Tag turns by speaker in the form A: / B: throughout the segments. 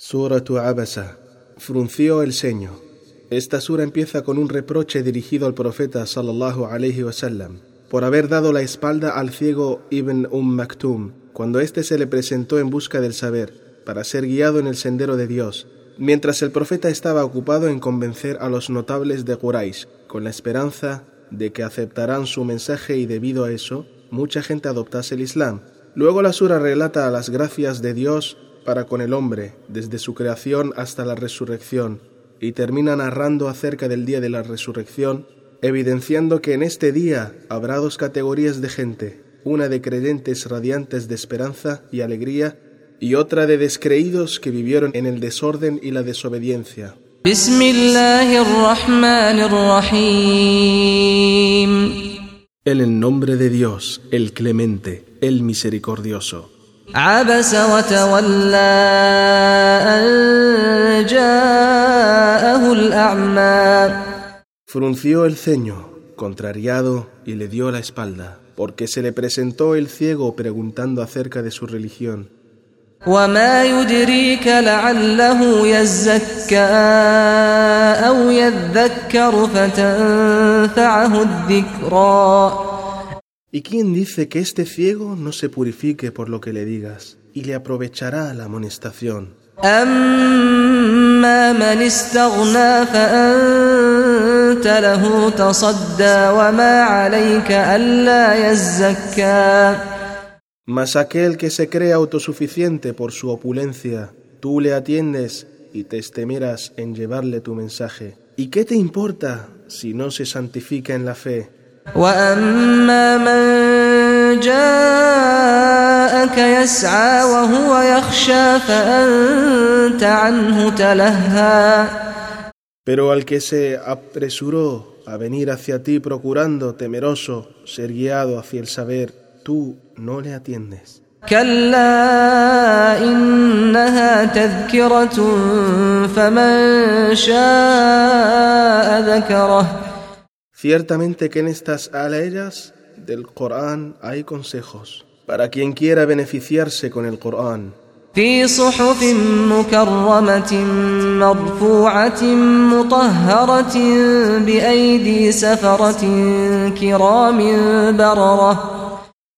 A: Suratu Abasa. Frunció el ceño. Esta sura empieza con un reproche dirigido al profeta sallallahu alaihi wasallam por haber dado la espalda al ciego Ibn Umm Maktum cuando éste se le presentó en busca del saber para ser guiado en el sendero de Dios, mientras el profeta estaba ocupado en convencer a los notables de Quraysh con la esperanza de que aceptarán su mensaje y debido a eso mucha gente adoptase el Islam. Luego la sura relata las gracias de Dios para con el hombre desde su creación hasta la resurrección y termina narrando acerca del día de la resurrección, evidenciando que en este día habrá dos categorías de gente, una de creyentes radiantes de esperanza y alegría y otra de descreídos que vivieron en el desorden y la desobediencia. En el nombre de Dios, el clemente, el misericordioso.
B: عبس وتولى أن جاءه الأعمى
A: Frunció el ceño, contrariado, y le dio la espalda, porque se le presentó el ciego preguntando acerca de su religión.
B: وما يدريك لعله يزكى أو يذكر فتنفعه الذكرى
A: ¿Y quién dice que este ciego no se purifique por lo que le digas y le aprovechará la amonestación? Mas aquel que se cree autosuficiente por su opulencia, tú le atiendes y te estemeras en llevarle tu mensaje. ¿Y qué te importa si no se santifica en la fe?
B: وأما من جاءك يسعى وهو يخشى فأنت عنه تلهى
A: Pero al que se apresuró a venir hacia ti procurando, temeroso, ser guiado hacia el saber, tú no le atiendes.
B: كلا إنها تذكرة فمن شاء ذكره
A: Ciertamente que en estas aleyas del Corán hay consejos para quien quiera beneficiarse con el Corán.
B: في صحف مكرمة مرفوعة مطهرة بأيدي سفرة كرام بررة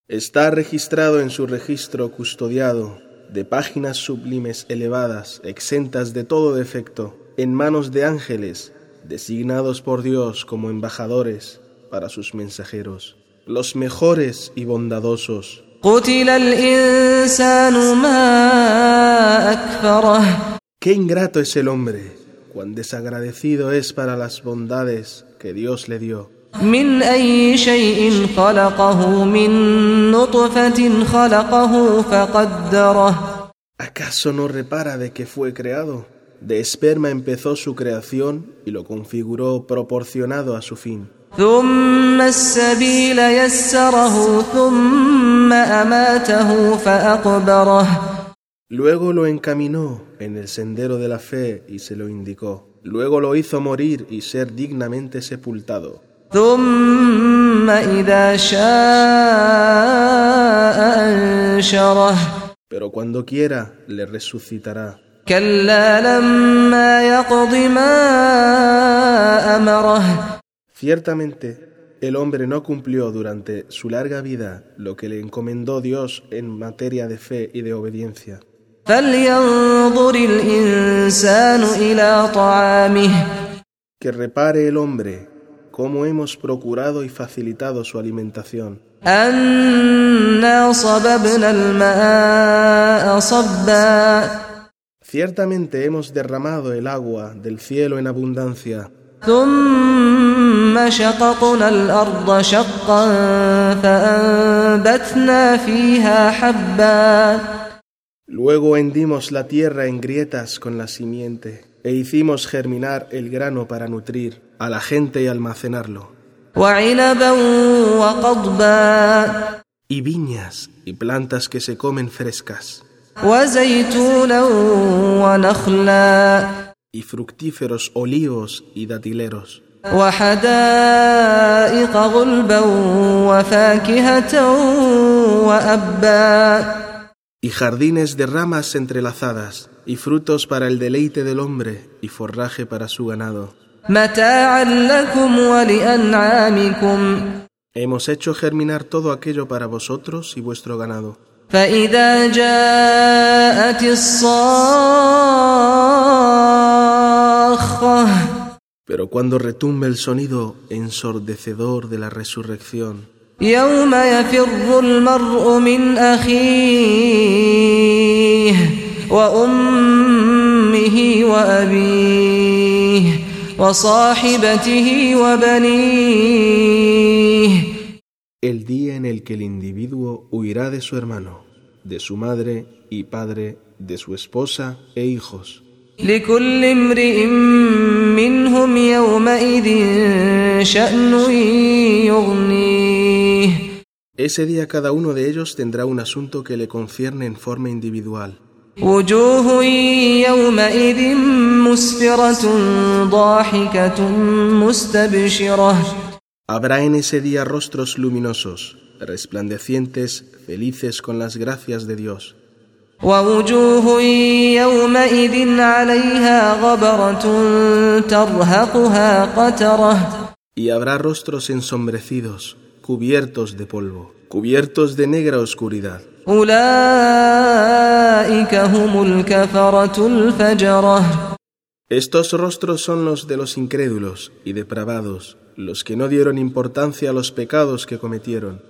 A: Está registrado en su registro custodiado de páginas sublimes elevadas, exentas de todo defecto, en manos de ángeles, designados por Dios como embajadores para sus mensajeros, los mejores y bondadosos.
B: قتل الإنسان ما أكفره
A: Qué ingrato es el hombre, cuán desagradecido es para las bondades que Dios le dio.
B: من أي شيء خلقه من نطفة خلقه فقدره
A: ¿Acaso no repara de que fue creado? de esperma empezó su creación y lo configuró proporcionado a su fin. Luego lo encaminó en el sendero de la fe y se lo indicó. Luego lo hizo morir y ser dignamente sepultado. Pero cuando quiera, le resucitará. Ciertamente, el hombre no cumplió durante su larga vida lo que le encomendó Dios en materia de fe y de obediencia. Que repare el hombre cómo hemos procurado y facilitado su alimentación. Ciertamente hemos derramado el agua del cielo en abundancia.
B: ثم شققنا الأرض شقا فأنبتنا فيها حبا
A: Luego hendimos la tierra en grietas con la simiente e hicimos germinar el grano para nutrir a la gente y almacenarlo.
B: وعنبا وقضبا
A: Y viñas y plantas que se comen frescas. y fructíferos olivos y datileros. y jardines de ramas entrelazadas y frutos para el deleite del hombre y forraje para su ganado. Hemos hecho germinar todo aquello para vosotros y vuestro ganado.
B: فإذا جاءت الصاخة
A: Pero cuando retumbe el sonido ensordecedor de la resurrección,
B: يوم يفر المرء من أخيه وأمه وأبيه وصاحبته وبنيه
A: el día en el que el individuo huirá de su hermano, de su madre y padre, de su esposa e hijos.
B: لكل امرئ منهم يومئذ شأن يغنيه
A: Ese día cada uno de ellos tendrá un asunto que le concierne en forma individual.
B: وجوه يومئذ مسفرة ضاحكة مستبشرة
A: Habrá en ese día rostros luminosos, resplandecientes, felices con las gracias de Dios. Y habrá rostros ensombrecidos, cubiertos de polvo, cubiertos de negra oscuridad. Estos rostros son los de los incrédulos y depravados los que no dieron importancia a los pecados que cometieron.